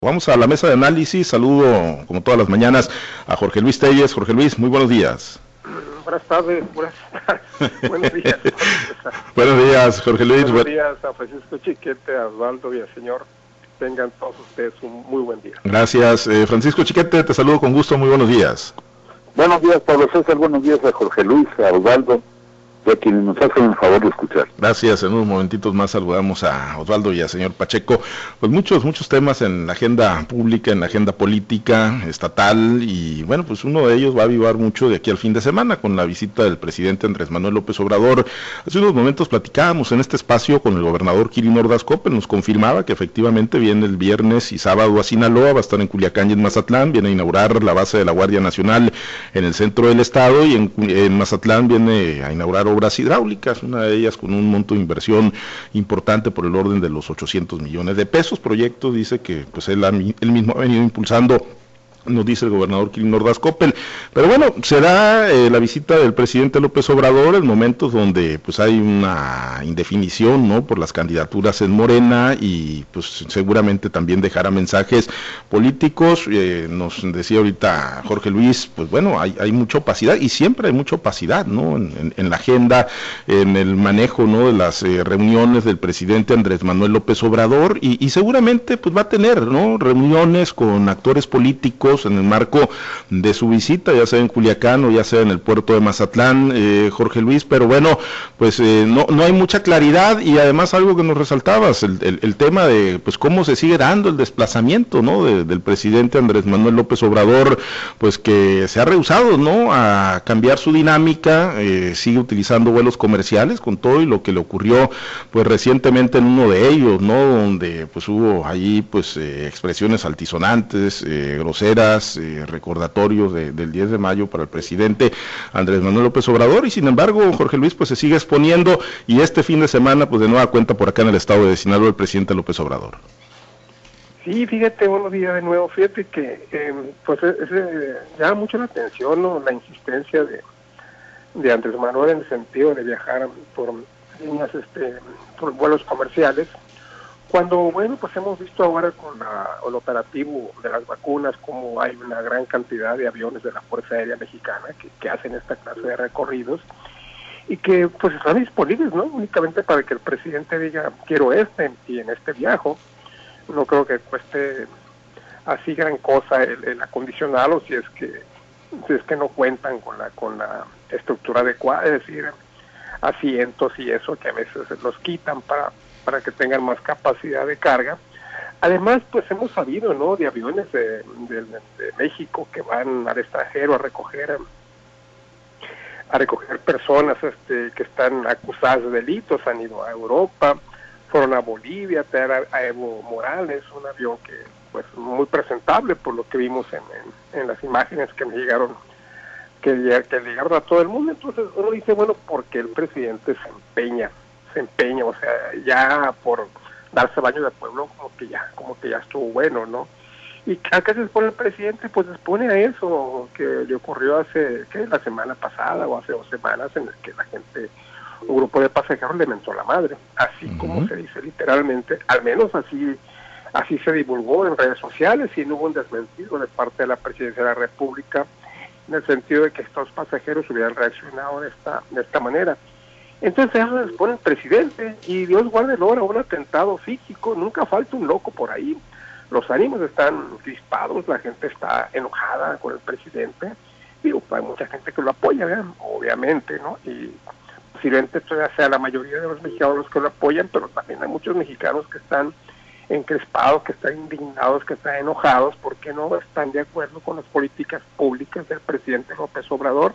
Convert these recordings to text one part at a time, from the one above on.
Vamos a la mesa de análisis. Saludo, como todas las mañanas, a Jorge Luis Telles. Jorge Luis, muy buenos días. Buenas tardes, buenas tardes. buenos días. buenos días, Jorge Luis. Buenos días a Francisco Chiquete, a Osvaldo y al señor. Tengan todos ustedes un muy buen día. Gracias. Eh, Francisco Chiquete, te saludo con gusto. Muy buenos días. Buenos días, Pablo César. Buenos días a Jorge Luis, a Osvaldo a quienes nos hacen el favor de escuchar. Gracias, en unos momentitos más saludamos a Osvaldo y al señor Pacheco. Pues muchos, muchos temas en la agenda pública, en la agenda política, estatal, y bueno, pues uno de ellos va a avivar mucho de aquí al fin de semana con la visita del presidente Andrés Manuel López Obrador. Hace unos momentos platicábamos en este espacio con el gobernador Kirin Ordaz Coppel, nos confirmaba que efectivamente viene el viernes y sábado a Sinaloa, va a estar en Culiacán y en Mazatlán, viene a inaugurar la base de la Guardia Nacional en el centro del estado y en Mazatlán viene a inaugurar obras hidráulicas, una de ellas con un monto de inversión importante por el orden de los 800 millones de pesos. Proyecto dice que pues él, él mismo ha venido impulsando nos dice el gobernador Kirin Ordaz Coppel. Pero bueno, será eh, la visita del presidente López Obrador en momentos donde pues hay una indefinición, ¿no? Por las candidaturas en Morena y pues seguramente también dejará mensajes políticos. Eh, nos decía ahorita Jorge Luis, pues bueno, hay, hay mucha opacidad y siempre hay mucha opacidad, ¿no? En, la agenda, en el manejo, ¿no? De las eh, reuniones del presidente Andrés Manuel López Obrador y, y seguramente pues va a tener, ¿no? Reuniones con actores políticos en el marco de su visita, ya sea en Culiacán o ya sea en el puerto de Mazatlán, eh, Jorge Luis, pero bueno, pues eh, no, no hay mucha claridad y además algo que nos resaltabas, el, el, tema de pues cómo se sigue dando el desplazamiento, ¿no? del presidente Andrés Manuel López Obrador, pues que se ha rehusado, ¿no? A cambiar su dinámica, eh, sigue utilizando vuelos comerciales con todo y lo que le ocurrió pues recientemente en uno de ellos, ¿no? Donde pues hubo allí pues expresiones altisonantes, groseras, eh, recordatorios del 10 de mayo para el presidente Andrés Manuel López Obrador y sin embargo Jorge Luis pues se sigue exponiendo y este fin de semana pues de nueva cuenta por acá en el estado de Sinaloa el presidente López Obrador. Sí, fíjate, buenos días de nuevo. Fíjate que eh, pues llama mucho la atención la insistencia de, de Andrés Manuel en el sentido de viajar por líneas, este, por vuelos comerciales cuando, bueno, pues hemos visto ahora con el operativo de las vacunas como hay una gran cantidad de aviones de la Fuerza Aérea Mexicana que, hacen esta clase de recorridos y que pues están disponibles, ¿no? Únicamente para que el presidente diga, quiero este y en este viajo. No creo que cueste así gran cosa el, el si es que si es que no cuentan con la con la estructura adecuada, es decir, asientos y eso que a veces los quitan para para que tengan más capacidad de carga. Además, pues hemos sabido, ¿no?, de aviones de, México que van al extranjero a recoger a recoger personas este, que están acusadas de delitos, han ido a Europa, fueron a Bolivia a a, Evo Morales, un avión que pues muy presentable por lo que vimos en, en, las imágenes que me llegaron que, que llegaron a todo el mundo. Entonces uno dice, bueno, porque el presidente se empeña se empeña, o sea, ya por darse baño de pueblo, como que ya, como que ya estuvo bueno, ¿no? Y acá se expone el presidente, pues se expone a eso que le ocurrió hace, ¿qué? La semana pasada o hace dos semanas en el que la gente, un grupo de pasajeros le mentó la madre, así como se dice literalmente, al menos así así se divulgó en redes sociales y no hubo un desmentido de parte de la presidencia de la República en el sentido de que estos pasajeros hubieran reaccionado de esta, de esta manera. Entonces se pone el presidente y Dios guarde el hora un atentado físico, nunca falta un loco por ahí. Los ánimos están crispados, la gente está enojada con el presidente. Digo, hay mucha gente que lo apoya, obviamente, ¿no? Y posiblemente sea la mayoría de los mexicanos los que lo apoyan, pero también hay muchos mexicanos que están encrespados, que están indignados, que están enojados porque no están de acuerdo con las políticas públicas del presidente López Obrador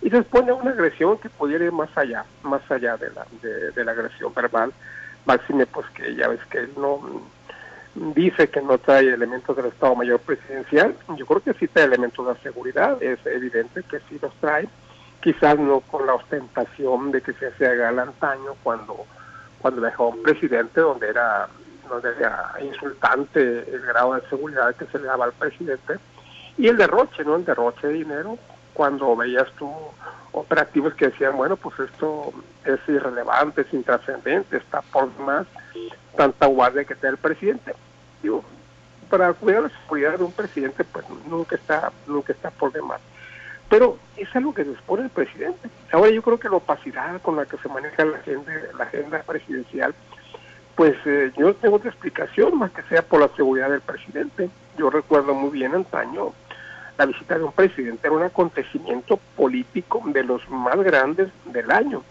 y se expone a una agresión que pudiera ir más allá, más allá de la, de, la agresión verbal. Máxime, pues que ya ves que él no dice que no trae elementos del Estado Mayor Presidencial. Yo creo que sí trae elementos de seguridad, es evidente que sí los trae, quizás no con la ostentación de que se hace galantaño cuando, cuando dejó un presidente donde era, donde era insultante el grado de seguridad que se le daba al presidente. Y el derroche, ¿no? El derroche de dinero, cuando veías tú operativos que decían, bueno, pues esto es irrelevante, es intrascendente, está por más tanta guardia que tiene el presidente. Digo, para cuidar la seguridad de un presidente, pues nunca está, nunca está por demás. Pero es algo que dispone el presidente. Ahora yo creo que la opacidad con la que se maneja la agenda, la agenda presidencial, pues eh, yo no tengo otra explicación más que sea por la seguridad del presidente. Yo recuerdo muy bien antaño la visita de un presidente era un acontecimiento político de los más grandes del año.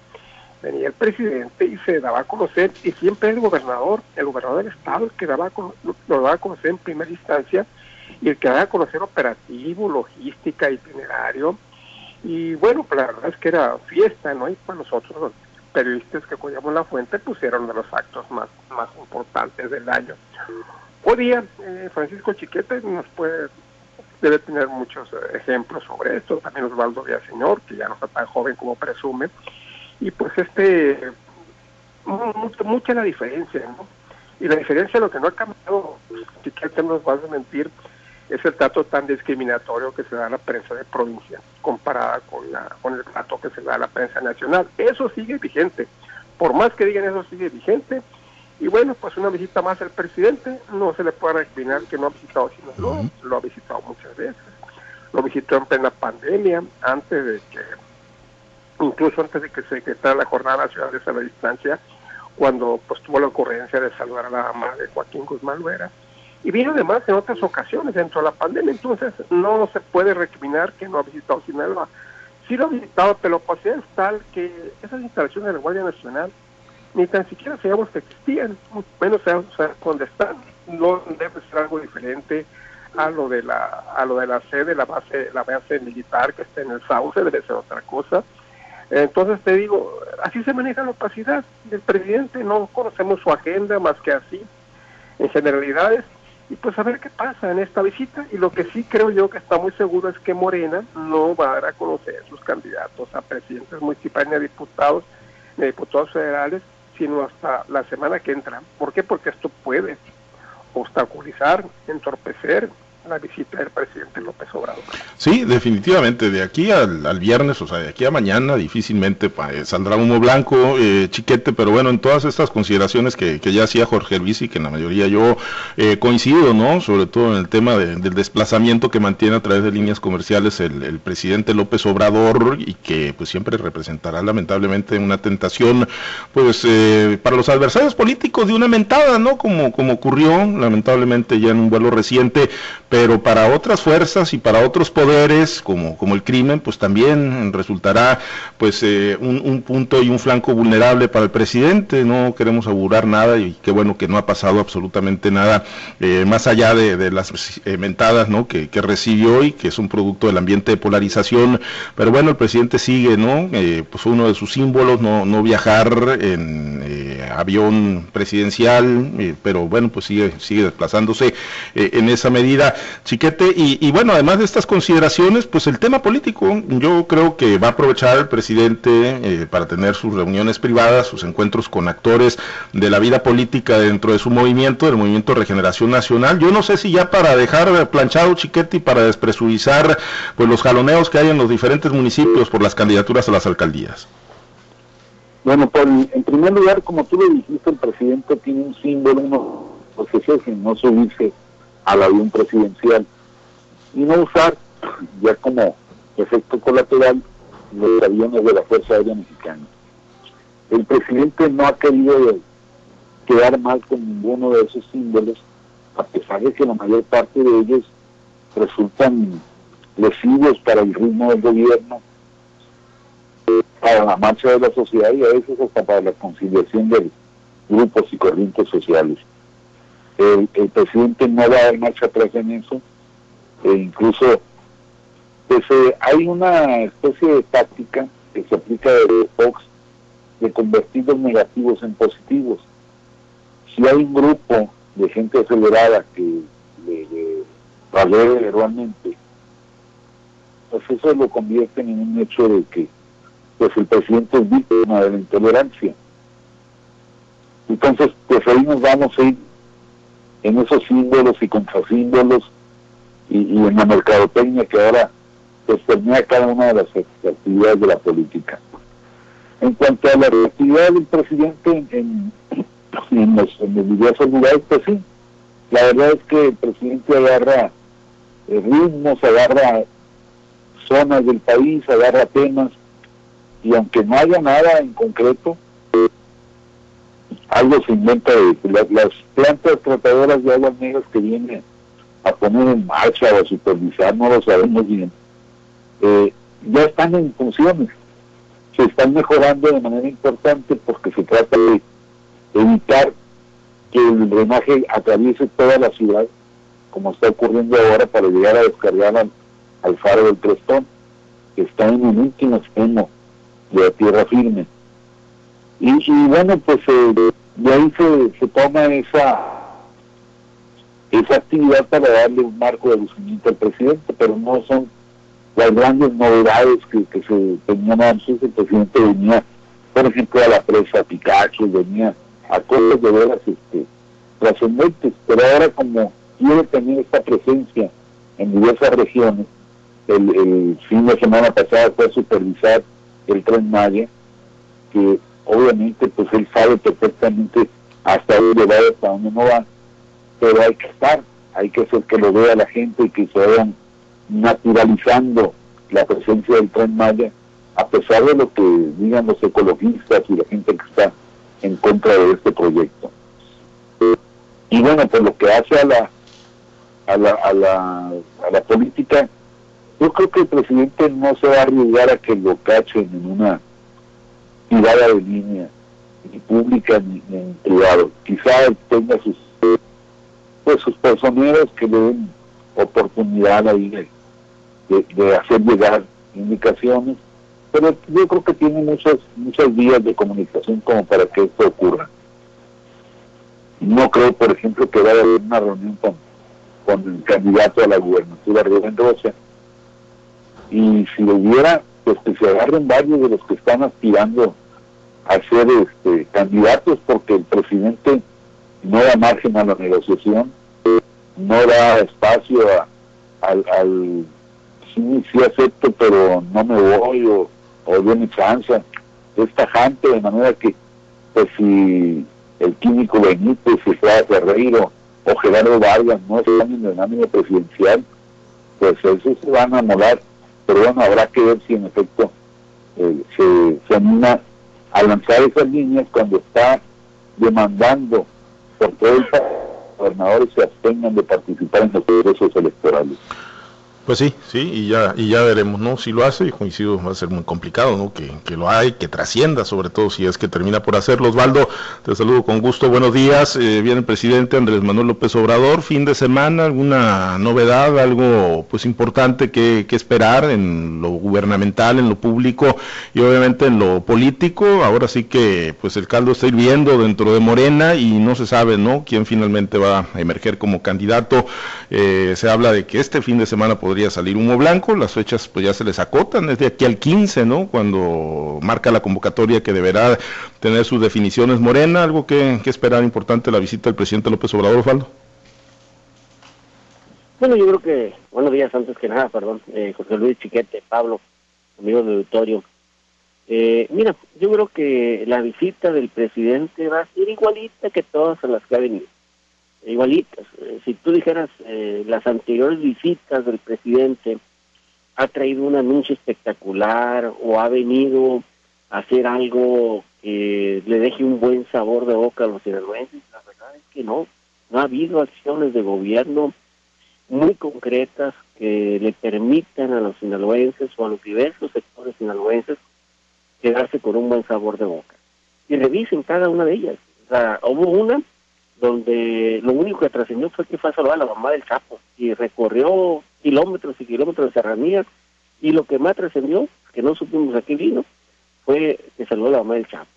Venía el presidente y se daba a conocer, y siempre el gobernador, el gobernador del estado, el que daba lo daba a conocer en primera instancia, y el que daba a conocer operativo, logística, itinerario. Y bueno, pues la verdad es que era fiesta, ¿no? Y para nosotros los periodistas que acudíamos la fuente pusieron de los actos más, más importantes del año. Hoy día, eh, Francisco Chiquete nos puede, debe tener muchos eh, ejemplos sobre esto, también Osvaldo Villaseñor, que ya no está tan joven como presume, y pues este, mucha, mucha la diferencia, ¿no? Y la diferencia, lo que no ha cambiado, Chiquete nos va a mentir, es el trato tan discriminatorio que se da a la prensa de provincia comparada con, la, con el trato que se da a la prensa nacional. Eso sigue vigente. Por más que digan eso, sigue vigente. Y bueno, pues una visita más al presidente, no se le puede recriminar que no ha visitado Sinaloa, lo ha visitado muchas veces. Lo visitó en plena pandemia, antes de que, incluso antes de que se decretara la jornada nacional de la distancia, cuando pues tuvo la ocurrencia de saludar a la mamá de Joaquín Guzmán Luera y vino además en otras ocasiones dentro de la pandemia, entonces no se puede recriminar que no ha visitado Sinaloa. Sí lo ha visitado, pero opacidad es tal que esas instalaciones de la Guardia Nacional ni tan siquiera sabíamos que existían, menos sabemos dónde están. No debe ser algo diferente a lo de la a lo de la sede, la base la base militar que está en el Sauce, debe ser otra cosa. Entonces te digo, así se maneja la opacidad del presidente, no conocemos su agenda más que así, en generalidades, y pues a ver qué pasa en esta visita. Y lo que sí creo yo que está muy seguro es que Morena no va a dar a conocer sus candidatos a presidentes municipales ni a diputados, ni a diputados federales, sino hasta la semana que entra. ¿Por qué? Porque esto puede obstaculizar, entorpecer la visita del presidente López Obrador. Sí, definitivamente, de aquí al, viernes, o sea, de aquí a mañana, difícilmente eh, saldrá humo blanco, eh, chiquete, pero bueno, en todas estas consideraciones que, ya hacía Jorge Luis y que en la mayoría yo eh, coincido, ¿no? Sobre todo en el tema del desplazamiento que mantiene a través de líneas comerciales el, presidente López Obrador y que pues siempre representará lamentablemente una tentación, pues, para los adversarios políticos de una mentada, ¿no? Como, como ocurrió lamentablemente ya en un vuelo reciente, pero para otras fuerzas y para otros poderes, como, como el crimen, pues también resultará pues eh, un, punto y un flanco vulnerable para el presidente. No queremos augurar nada y qué bueno que no ha pasado absolutamente nada eh, más allá de, las eh, mentadas ¿no? que, recibió y que es un producto del ambiente de polarización. Pero bueno, el presidente sigue, ¿no? pues uno de sus símbolos, no, no viajar en avión presidencial, pero bueno, pues sigue, sigue desplazándose en esa medida. Chiquete, y, bueno, además de estas consideraciones, pues el tema político, yo creo que va a aprovechar el presidente eh, para tener sus reuniones privadas, sus encuentros con actores de la vida política dentro de su movimiento, del movimiento Regeneración Nacional. Yo no sé si ya para dejar planchado Chiquete y para despresurizar pues los jaloneos que hay en los diferentes municipios por las candidaturas a las alcaldías. Bueno, por, en primer lugar, como tú lo dijiste, el presidente tiene un símbolo, uno, porque si no subirse al avión presidencial y no usar ya como efecto colateral los aviones de la Fuerza Aérea Mexicana. El presidente no ha querido quedar mal con ninguno de esos símbolos, a pesar de que la mayor parte de ellos resultan lesivos para el ritmo del gobierno, para la marcha de la sociedad y a veces hasta para la conciliación de grupos y corrientes sociales el, presidente no va a dar marcha atrás en eso, e incluso pues, eh, hay una especie de táctica que se aplica de Fox de convertir los negativos en positivos. Si hay un grupo de gente acelerada que le, le realmente, pues eso lo convierte en un hecho de que pues el presidente es víctima de la intolerancia. Entonces, pues ahí nos vamos a ir en esos símbolos y contrasímbolos y, y en la mercadotecnia que ahora permea cada una de las actividades de la política. En cuanto a la actividad del presidente en, en, los, diversos lugares, pues sí, la verdad es que el presidente agarra eh, ritmos, agarra zonas del país, agarra temas, y aunque no haya nada en concreto, algo se inventa de las, las plantas tratadoras de aguas negras que vienen a poner en marcha o a supervisar, no lo sabemos bien, eh, ya están en funciones, se están mejorando de manera importante porque se trata de evitar que el drenaje atraviese toda la ciudad, como está ocurriendo ahora, para llegar a descargar al, faro del Crestón, que está en un último extremo de la tierra firme. Y, bueno, pues eh, de ahí se, toma esa esa actividad para darle un marco de lucimiento al presidente, pero no son las grandes novedades que, se tenían antes. El presidente venía, por ejemplo, a la presa Pikachu, venía a cosas de veras este, trascendentes, pero ahora como quiere tener esta presencia en diversas regiones, el, fin de semana pasado fue a supervisar el tren Maya, que obviamente pues él sabe perfectamente hasta dónde va, hasta dónde no va, pero hay que estar, hay que hacer que lo vea la gente y que se vayan naturalizando la presencia del tren Maya, a pesar de lo que digan los ecologistas y la gente que está en contra de este proyecto. Y bueno, por lo que hace a la, a la, a la, a la política, yo creo que el presidente no se va a arriesgar a que lo cachen en una tirada de línea, ni pública ni, en privado. Quizá tenga sus, pues, sus personeros que le den oportunidad ahí de, de, hacer llegar indicaciones, pero yo creo que tiene muchas, muchas vías de comunicación como para que esto ocurra. No creo, por ejemplo, que vaya a haber una reunión con, con el candidato a la gubernatura, Rubén Rocha, y si lo hubiera, pues que se agarren varios de los que están aspirando a ser este, candidatos, porque el presidente no da margen a la negociación, no da espacio al, al sí, sí acepto, pero no me voy o, o doy mi chance. Es tajante, de manera que, pues si el químico Benítez, si sea Ferreiro o Gerardo Vargas no están en el ámbito presidencial, pues eso se van a molar. Pero bueno, habrá que ver si en efecto eh, se, se anima a lanzar esas líneas cuando está demandando por todo el país gobernadores se abstengan de participar en los procesos electorales. Pues sí, sí, y ya, y ya veremos, ¿no? Si lo hace, y coincido, va a ser muy complicado, ¿no? Que, que, lo hay, que trascienda, sobre todo si es que termina por hacerlo. Osvaldo, te saludo con gusto, buenos días. Eh, viene el presidente Andrés Manuel López Obrador, fin de semana, alguna novedad, algo pues importante que, que esperar en lo gubernamental, en lo público y obviamente en lo político. Ahora sí que pues el caldo está hirviendo dentro de Morena y no se sabe, ¿no? Quién finalmente va a emerger como candidato. Eh, se habla de que este fin de semana podría podría salir humo blanco, las fechas pues ya se les acotan, es de aquí al 15, ¿no? Cuando marca la convocatoria que deberá tener sus definiciones Morena, algo que, esperar importante la visita del presidente López Obrador, Osvaldo. Bueno, yo creo que, buenos días antes que nada, perdón, eh, José Luis Chiquete, Pablo, amigo del auditorio. Eh, mira, yo creo que la visita del presidente va a ser igualita que todas las que ha venido igualitas. Eh, si tú dijeras eh, las anteriores visitas del presidente ha traído un anuncio espectacular o ha venido a hacer algo que le deje un buen sabor de boca a los sinaloenses, la verdad es que no. No ha habido acciones de gobierno muy concretas que le permitan a los sinaloenses o a los diversos sectores sinaloenses quedarse con un buen sabor de boca. Y revisen cada una de ellas. O sea, hubo una donde lo único que trascendió fue que fue a saludar a la mamá del Chapo y recorrió kilómetros y kilómetros de serranías y lo que más trascendió, que no supimos a qué vino, fue que saludó a la mamá del Chapo.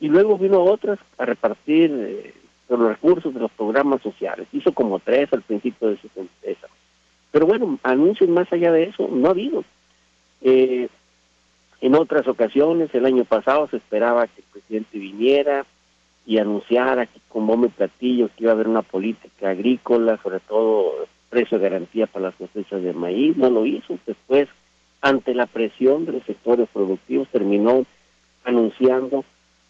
Y luego vino otras a repartir eh, los recursos de los programas sociales. Hizo como tres al principio de su empresa. Pero bueno, anuncios más allá de eso no ha habido. Eh, en otras ocasiones, el año pasado se esperaba que el presidente viniera, y anunciar aquí con bombo y platillo que iba a haber una política agrícola, sobre todo precio de garantía para las cosechas de maíz, no lo hizo. Después, ante la presión de los sectores productivos, terminó anunciando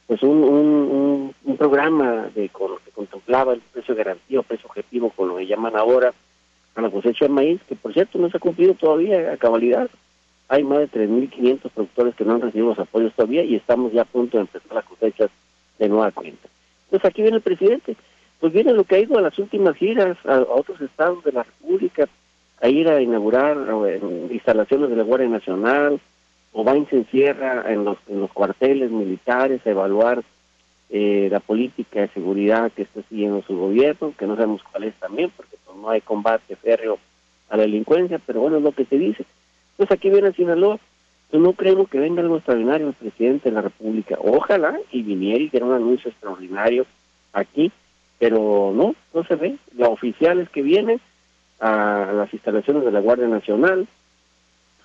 pues un, un, programa de con que contemplaba el precio de garantía o precio objetivo, con lo que llaman ahora a la cosecha de maíz, que por cierto no se ha cumplido todavía a cabalidad. Hay más de 3.500 productores que no han recibido los apoyos todavía y estamos ya a punto de empezar las cosechas de nueva cuenta. Pues aquí viene el presidente, pues viene lo que ha ido a las últimas giras a, otros estados de la República, a ir a inaugurar instalaciones de la Guardia Nacional, o va y se encierra en los, en los cuarteles militares a evaluar eh, la política de seguridad que está siguiendo su gobierno, que no sabemos cuál es también, porque pues, no hay combate férreo a la delincuencia, pero bueno, es lo que se dice. Pues aquí viene Sinaloa, no creemos que venga algo extraordinario el presidente de la República. Ojalá y viniera y diera un anuncio extraordinario aquí, pero no, no se ve. La oficial es que viene a las instalaciones de la Guardia Nacional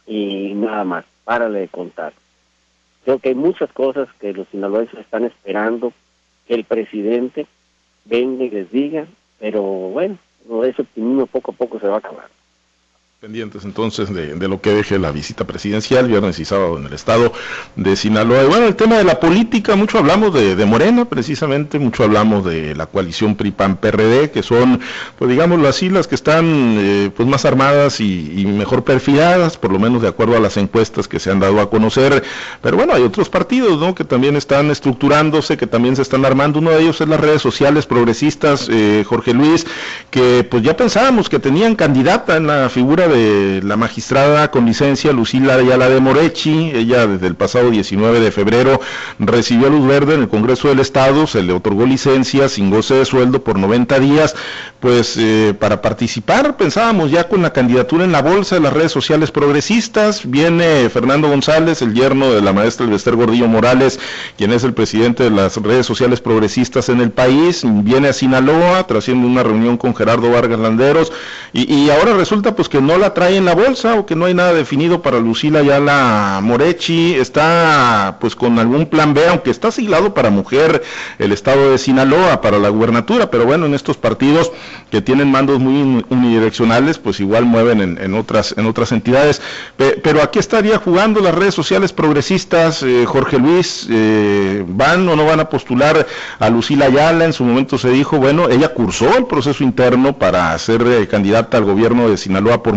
y nada más, párale de contar. Creo que hay muchas cosas que los sinaloenses están esperando que el presidente venga y les diga, pero bueno, ese optimismo poco a poco se va a acabar. Pendientes entonces de, lo que deje la visita presidencial viernes y sábado en el estado de Sinaloa. Y bueno, el tema de la política, mucho hablamos de, Morena precisamente, mucho hablamos de la coalición PRI-PAN-PRD, que son, pues digámoslo así, las que están eh, pues más armadas y, mejor perfiladas, por lo menos de acuerdo a las encuestas que se han dado a conocer. Pero bueno, hay otros partidos, ¿no? Que también están estructurándose, que también se están armando. Uno de ellos es las redes sociales progresistas, eh, Jorge Luis, que pues ya pensábamos que tenían candidata en la figura de la magistrada con licencia Lucila Ayala de Morechi. Ella desde el pasado 19 de febrero recibió luz verde en el Congreso del Estado, se le otorgó licencia sin goce de sueldo por 90 días, pues eh, para participar pensábamos ya con la candidatura en la bolsa de las redes sociales progresistas. Viene Fernando González, el yerno de la maestra Elvester Gordillo Morales, quien es el presidente de las redes sociales progresistas en el país. Viene a Sinaloa, trasciende una reunión con Gerardo Vargas Landeros y, ahora resulta pues que no trae en la bolsa o que no hay nada definido para Lucila la Morechi, está pues con algún plan B, aunque está asignado para mujer el estado de Sinaloa, para la gubernatura, pero bueno, en estos partidos que tienen mandos muy unidireccionales, pues igual mueven en, otras, en otras entidades. pero aquí estaría jugando las redes sociales progresistas, eh, Jorge Luis, eh, ¿van o no van a postular a Lucila Ayala? En su momento se dijo, bueno, ella cursó el proceso interno para ser eh, candidata al gobierno de Sinaloa por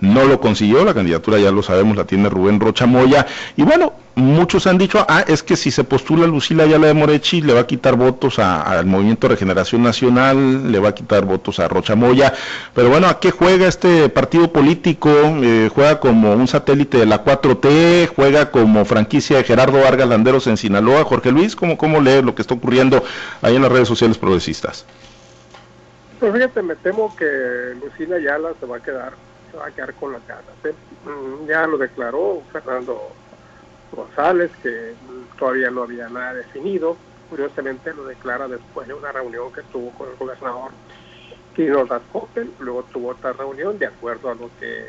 No lo consiguió, la candidatura ya lo sabemos, la tiene Rubén Rocha Moya, y bueno, muchos han dicho, ah, es que si se postula Lucila Ayala de Morechi, le va a quitar votos al Movimiento Regeneración Nacional, le va a quitar votos a Rocha Moya, pero bueno, ¿a qué juega este partido político? Eh, juega como un satélite de la 4T, juega como franquicia de Gerardo Vargas Landeros en Sinaloa. Jorge Luis, ¿cómo, cómo lee lo que está ocurriendo ahí en las redes sociales progresistas? Pues fíjate, me temo que Lucila Ayala se va a quedar, se va a quedar con las ganas. ¿eh? Mm, ya lo declaró Fernando González, que todavía no había nada definido. Curiosamente lo declara después de una reunión que tuvo con el gobernador Quirino Coppel, luego tuvo otra reunión de acuerdo a lo que,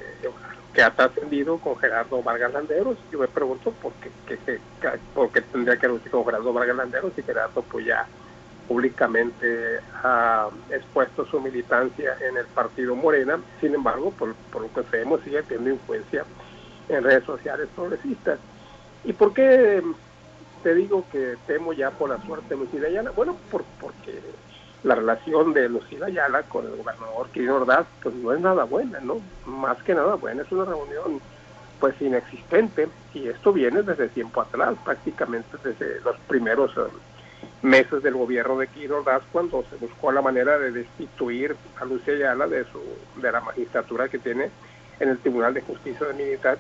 que ha trascendido con Gerardo Vargas Landeros. Yo me pregunto por qué, por qué tendría que reunirse con Gerardo Vargas Landeros y Gerardo pues ya públicamente ha expuesto su militancia en el partido Morena, sin embargo, por, por lo que sabemos, sigue teniendo influencia en redes sociales progresistas. ¿Y por qué te digo que temo ya por la suerte de Lucila Ayala? Bueno, por, porque la relación de Lucila Ayala con el gobernador Quirino Ordaz, pues no es nada buena, ¿no? Más que nada buena, es una reunión pues inexistente y esto viene desde tiempo atrás, prácticamente desde los primeros eh, meses del gobierno de Quirino Ordaz cuando se buscó la manera de destituir a Lucía Ayala de su de la magistratura que tiene en el Tribunal de Justicia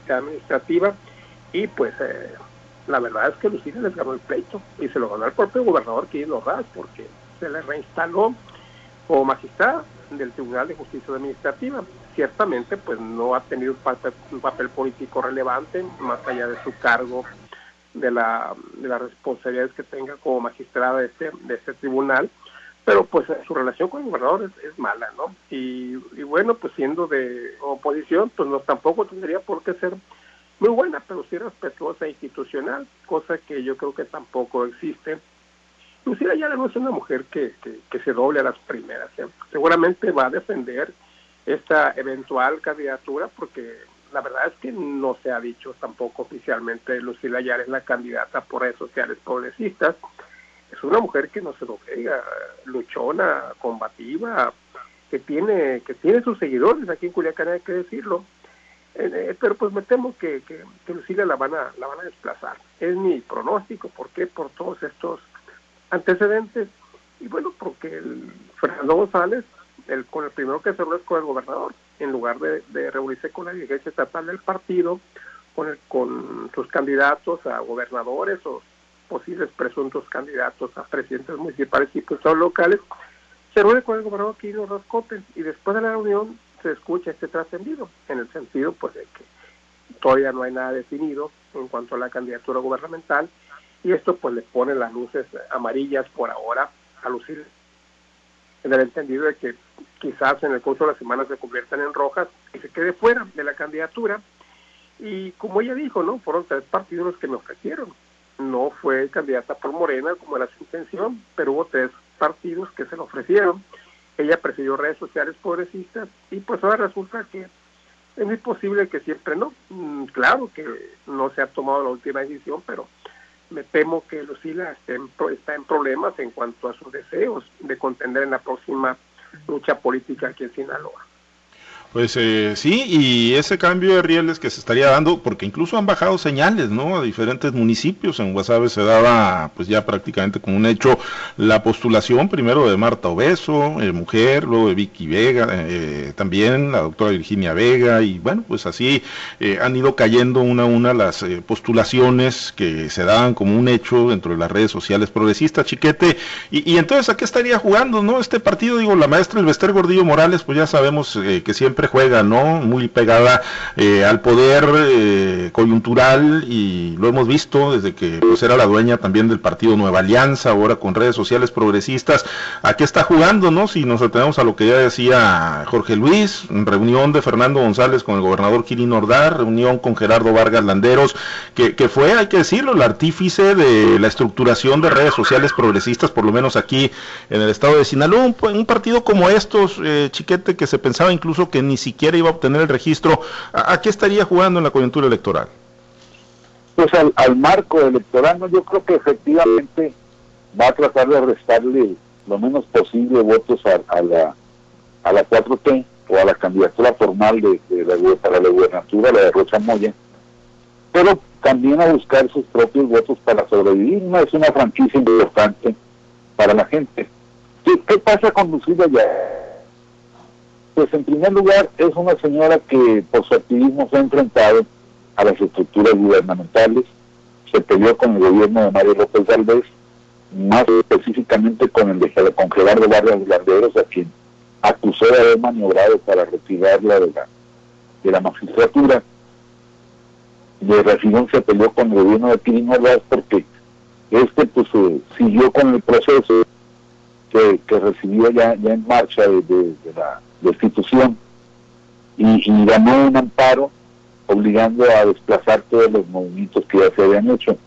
Administrativa y pues eh, la verdad es que Lucila les ganó el pleito y se lo ganó el propio gobernador Quirino Ordaz porque se le reinstaló como magistrada del Tribunal de Justicia Administrativa. Ciertamente pues no ha tenido un papel, político relevante más allá de su cargo de, la, de las responsabilidades que tenga como magistrada de este, de este tribunal, pero pues su relación con el gobernador es, mala, ¿no? Y, bueno, pues siendo de oposición, pues no tampoco tendría por qué ser muy buena, pero sí respetuosa e institucional, cosa que yo creo que tampoco existe. Lucila ya no es una mujer que, que, se doble a las primeras. ¿eh? Seguramente va a defender esta eventual candidatura porque la verdad es que no se ha dicho tampoco oficialmente Lucila es la candidata por redes sociales progresistas. Es una mujer que no se lo pega, luchona, combativa, que tiene que tiene sus seguidores aquí en Culiacán, hay que decirlo. Eh, eh, pero pues me temo que, que, Lucila la van a la van a desplazar. Es mi pronóstico, ¿por qué? Por todos estos antecedentes y bueno, porque el Fernando González, el, con el primero que se es con el gobernador, en lugar de, reunirse con la dirigencia estatal del partido, con, con sus candidatos a gobernadores o posibles presuntos candidatos a presidentes municipales y diputados locales, se reúne con el gobernador Quirino Roscopen y después de la reunión se escucha este trascendido, en el sentido pues de que todavía no hay nada definido en cuanto a la candidatura gubernamental y esto pues le pone las luces amarillas por ahora a lucir en el entendido de que quizás en el curso de la semana se conviertan en rojas y se quede fuera de la candidatura. Y como ella dijo, ¿no? Fueron tres partidos los que me ofrecieron. No fue candidata por Morena como era su intención, pero hubo tres partidos que se lo ofrecieron. Ella presidió redes sociales progresistas y pues ahora resulta que es muy posible que siempre no. Mm, claro que no se ha tomado la última decisión, pero me temo que Lucila está en problemas en cuanto a sus deseos de contender en la próxima lucha política aquí en Sinaloa. Pues eh, sí, y ese cambio de rieles que se estaría dando, porque incluso han bajado señales, ¿no? A diferentes municipios. En Guasave se daba, pues ya prácticamente como un hecho, la postulación primero de Marta Obeso, eh, mujer, luego de Vicky Vega, eh, también la doctora Virginia Vega, y bueno, pues así han ido cayendo una a una las postulaciones que se daban como un hecho dentro de las redes sociales progresistas, chiquete. Y, y entonces, ¿a qué estaría jugando, no? Este partido, digo, la maestra Elvester Gordillo Morales, pues ya sabemos que siempre juega, ¿no? Muy pegada eh, al poder eh, coyuntural y lo hemos visto desde que pues, era la dueña también del partido Nueva Alianza, ahora con redes sociales progresistas. ¿A qué está jugando, no? Si nos atenemos a lo que ya decía Jorge Luis, reunión de Fernando González con el gobernador Kirin Ordar, reunión con Gerardo Vargas Landeros, que, que fue, hay que decirlo, el artífice de la estructuración de redes sociales progresistas, por lo menos aquí en el estado de Sinaloa, un, un partido como estos, eh, chiquete, que se pensaba incluso que ni ni siquiera iba a obtener el registro, ¿a, qué estaría jugando en la coyuntura electoral? Pues al, marco electoral, yo creo que efectivamente va a tratar de restarle lo menos posible votos a, la, a la 4T o a la candidatura formal de, la, para la gubernatura, la de Rocha Moya, pero también a buscar sus propios votos para sobrevivir. No es una franquicia importante para la gente. ¿Qué, qué pasa con Lucila ya? Pues en primer lugar es una señora que por su activismo se ha enfrentado a las estructuras gubernamentales, se peleó con el gobierno de Mario López Valdés, más específicamente con el de con Gerardo Vargas Landeros, a quien acusó de haber maniobrado para retirarla de la, de la magistratura. De Refilón se peleó con el gobierno de Pirín porque este pues eh, siguió con el proceso que, recibió ya, en marcha de la destitución y, ganó un amparo obligando a desplazar todos los movimientos que ya se habían hecho.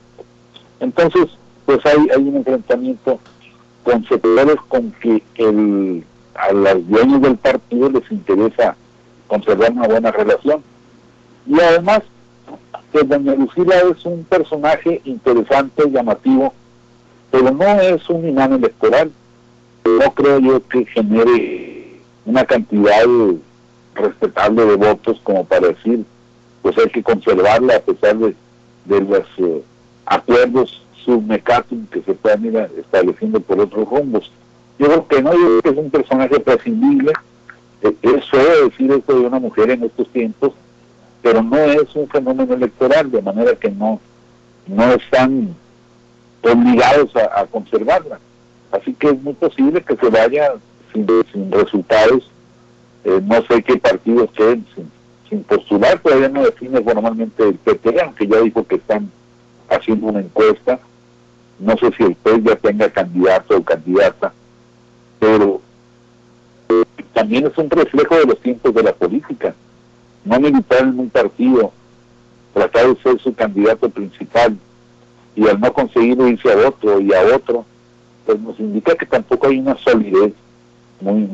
Entonces, pues hay, hay un enfrentamiento con sectores con que el, a los dueños del partido les interesa conservar una buena relación. Y además, que doña Lucila es un personaje interesante, llamativo, pero no es un imán electoral. No creo yo que genere una cantidad respetable de votos como para decir, pues hay que conservarla a pesar de, los eh, acuerdos submecatum que se puedan ir estableciendo por otros rumbos. Yo creo que no, yo que es un personaje prescindible, eh, es feo decir esto de una mujer en estos tiempos, pero no es un fenómeno electoral, de manera que no, no están obligados a conservarla. Así que es muy posible que se vaya sin, resultados. Eh, no sé qué partidos queden sin, postular, todavía no define formalmente el PT, aunque ya dijo que están haciendo una encuesta. No sé si el PES ya tenga candidato o candidata, pero eh, también es un reflejo de los tiempos de la política. No militar en un partido, tratar de ser su candidato principal y al no conseguir irse a otro y a otro, pues nos indica que tampoco hay una solidez muy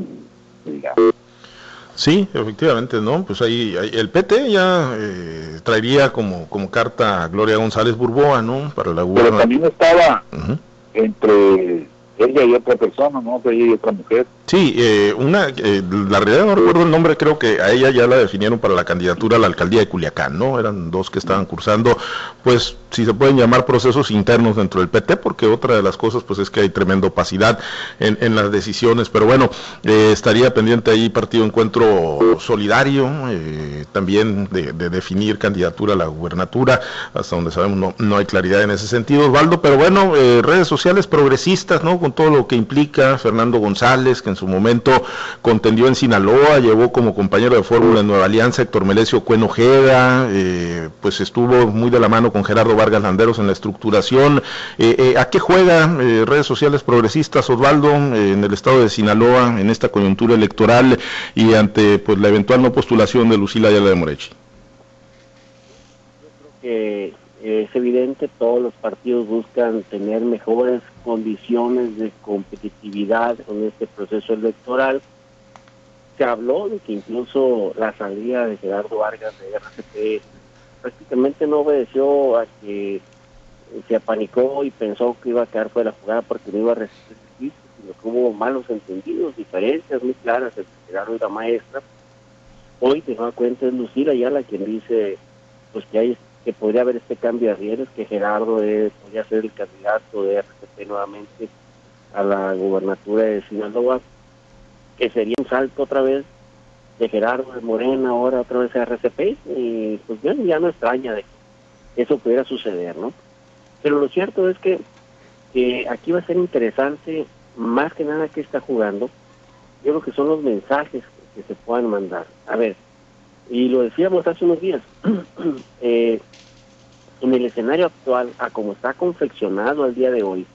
Sí, efectivamente, ¿no? Pues ahí, el PT ya eh, traería como, como carta a Gloria González Burboa, ¿no? Para la Pero también estaba entre ella y otra persona, ¿no? Ella y otra mujer. Sí, eh, una, eh, la realidad no recuerdo el nombre, creo que a ella ya la definieron para la candidatura a la alcaldía de Culiacán, ¿no? Eran dos que estaban cursando, pues, si se pueden llamar procesos internos dentro del PT, porque otra de las cosas, pues, es que hay tremenda opacidad en, las decisiones, pero bueno, eh, estaría pendiente ahí partido encuentro solidario, también de, definir candidatura a la gubernatura, hasta donde sabemos no, no hay claridad en ese sentido, Osvaldo, pero bueno, redes sociales progresistas, ¿no? Con todo lo que implica Fernando González, que en su momento contendió en Sinaloa, llevó como compañero de fórmula en Nueva Alianza Héctor Melesio Cuenojeda, eh, pues estuvo muy de la mano con Gerardo Vargas Landeros en la estructuración. Eh, eh, ¿A qué juega redes sociales progresistas, Osvaldo, en el estado de Sinaloa, en esta coyuntura electoral y ante pues la eventual no postulación de Lucila Ayala de Morechi? que es evidente, todos los partidos buscan tener mejores condiciones de competitividad en este proceso electoral. Se habló de que incluso la salida de Gerardo Vargas de RCP prácticamente no obedeció a que se apanicó y pensó que iba a quedar fuera de la jugada porque no iba a resistir, sino que hubo malos entendidos, diferencias muy claras entre Gerardo y la maestra. Hoy, te das cuenta, es Lucila la quien dice pues que hay que podría haber este cambio de rieles, que Gerardo podría ser el candidato de RCP nuevamente a la gubernatura de Sinaloa, que sería un salto otra vez de Gerardo de Morena, ahora otra vez a RCP, y pues bien, ya no extraña de que eso pudiera suceder, ¿no? Pero lo cierto es que, que aquí va a ser interesante, más que nada que está jugando, yo creo que son los mensajes que se puedan mandar. A ver, y lo decíamos hace unos días, eh, en el escenario actual, a como está confeccionado al día de hoy,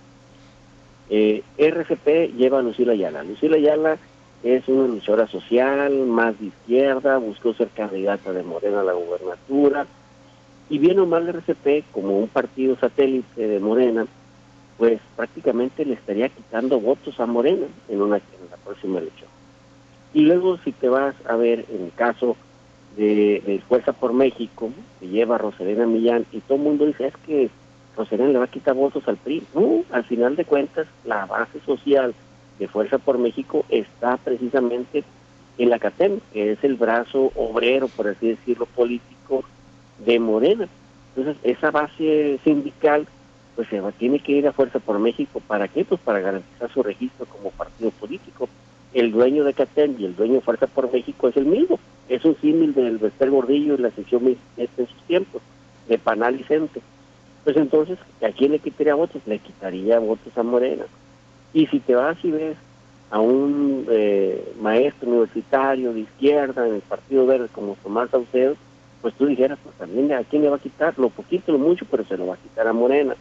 eh, RCP lleva a Lucila Ayala. Lucila Ayala es una luchadora social, más de izquierda, buscó ser candidata de Morena a la gubernatura, y bien o mal RCP, como un partido satélite de Morena, pues prácticamente le estaría quitando votos a Morena en, una, en la próxima elección. Y luego si te vas a ver en el caso de, Fuerza por México, que lleva a Rosalena Millán, y todo el mundo dice, es que Rosalena le va a quitar votos al PRI. No, al final de cuentas, la base social de Fuerza por México está precisamente en la CATEM, que es el brazo obrero, por así decirlo, político de Morena. Entonces, esa base sindical, pues se va, tiene que ir a Fuerza por México. ¿Para qué? Pues para garantizar su registro como partido político. El dueño de CATEM y el dueño de Fuerza por México es el mismo es un símil del Vester Gordillo y la sección este en sus tiempos, de Panal y Cente. Pues entonces, ¿a quién le quitaría votos? Le quitaría votos a Morena. Y si te vas y ves a un eh, maestro universitario de izquierda en el Partido Verde como Tomás Saucedo, pues tú dijeras, pues también a quién le va a quitar, lo poquito, lo mucho, pero se lo va a quitar a Morena.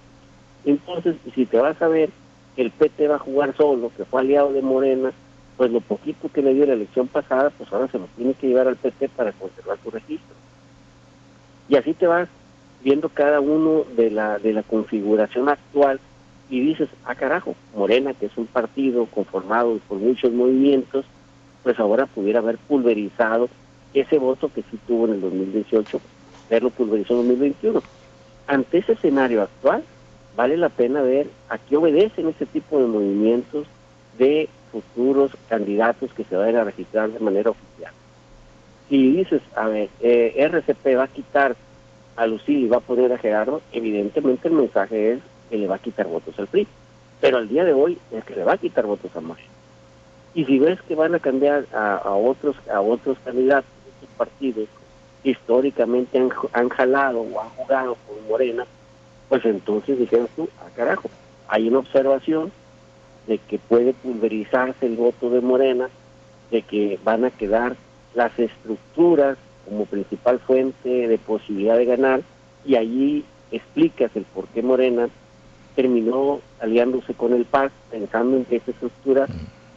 Entonces, si te vas a ver que el PT va a jugar solo, que fue aliado de Morena, pues lo poquito que le dio la elección pasada, pues ahora se lo tiene que llevar al PT para conservar su registro. Y así te vas viendo cada uno de la, de la configuración actual y dices, ah carajo, Morena, que es un partido conformado por muchos movimientos, pues ahora pudiera haber pulverizado ese voto que sí tuvo en el 2018, verlo pulverizado en 2021. Ante ese escenario actual, vale la pena ver a qué obedecen ese tipo de movimientos de futuros candidatos que se vayan a registrar de manera oficial. Si dices, a ver, eh, RCP va a quitar a Lucía y va a poner a Gerardo, evidentemente el mensaje es que le va a quitar votos al PRI. Pero al día de hoy es que le va a quitar votos a Morena. Y si ves que van a cambiar a, otros a otros candidatos de estos partidos que históricamente han, han jalado o han jugado con Morena, pues entonces dijeron tú, a ah, carajo, hay una observación de que puede pulverizarse el voto de Morena, de que van a quedar las estructuras como principal fuente de posibilidad de ganar, y allí explicas el por qué Morena terminó aliándose con el PAC, pensando en que esa estructura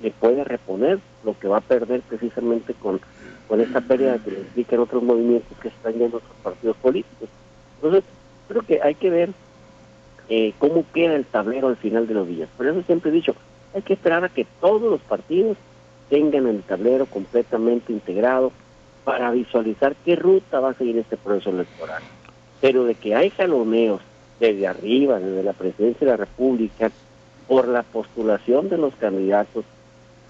le puede reponer lo que va a perder precisamente con, con esta pérdida que le explican otros movimientos que están yendo otros partidos políticos. Entonces, creo que hay que ver eh, cómo queda el tablero al final de los días. Por eso siempre he dicho, hay que esperar a que todos los partidos tengan el tablero completamente integrado para visualizar qué ruta va a seguir este proceso electoral. Pero de que hay jaloneos desde arriba, desde la presidencia de la República, por la postulación de los candidatos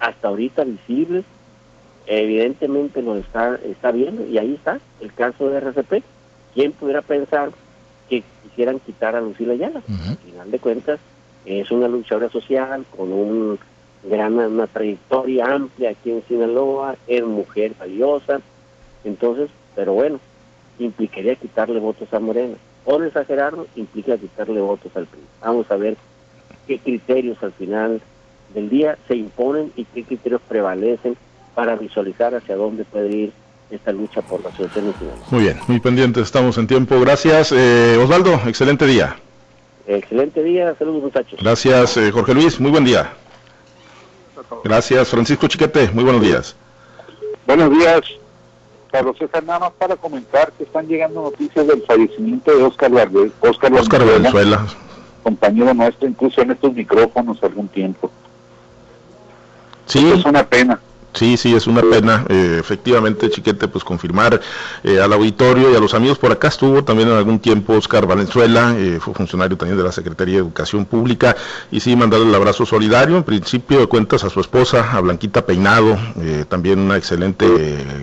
hasta ahorita visibles, evidentemente lo está, está viendo y ahí está el caso de RCP. ¿Quién pudiera pensar que quisieran quitar a Lucila Ayala? Al final de cuentas, es una luchadora social con un gran, una trayectoria amplia aquí en Sinaloa, es mujer valiosa, entonces, pero bueno, implicaría quitarle votos a Morena. Por exagerarlo, implica quitarle votos al PRI. Vamos a ver qué criterios al final del día se imponen y qué criterios prevalecen para visualizar hacia dónde puede ir esta lucha por la asociación nacional. Muy bien, muy pendientes, estamos en tiempo. Gracias. Eh, Osvaldo, excelente día. Excelente día, saludos muchachos. Gracias, eh, Jorge Luis, muy buen día. Gracias, Francisco Chiquete, muy buenos días. Buenos días, Carlos César, nada más para comentar que están llegando noticias del fallecimiento de Oscar, Oscar, Oscar Valenzuela, compañero nuestro, incluso en estos micrófonos algún tiempo. Sí. es una pena. Sí, sí, es una pena, eh, efectivamente, Chiquete, pues confirmar eh, al auditorio y a los amigos. Por acá estuvo también en algún tiempo Oscar Valenzuela, eh, fue funcionario también de la Secretaría de Educación Pública, y sí, mandarle el abrazo solidario, en principio de cuentas a su esposa, a Blanquita Peinado, también una excelente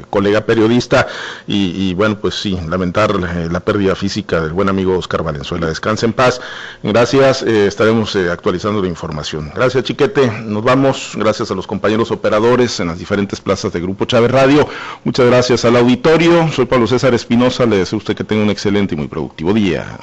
colega periodista, y, bueno, pues sí, lamentar la pérdida física del buen amigo Oscar Valenzuela, descanse en paz, gracias, estaremos actualizando la información. Gracias, Chiquete, nos vamos, gracias a los compañeros operadores en diferentes plazas de Grupo Chávez Radio. Muchas gracias al auditorio. Soy Pablo César Espinosa. Le deseo a usted que tenga un excelente y muy productivo día.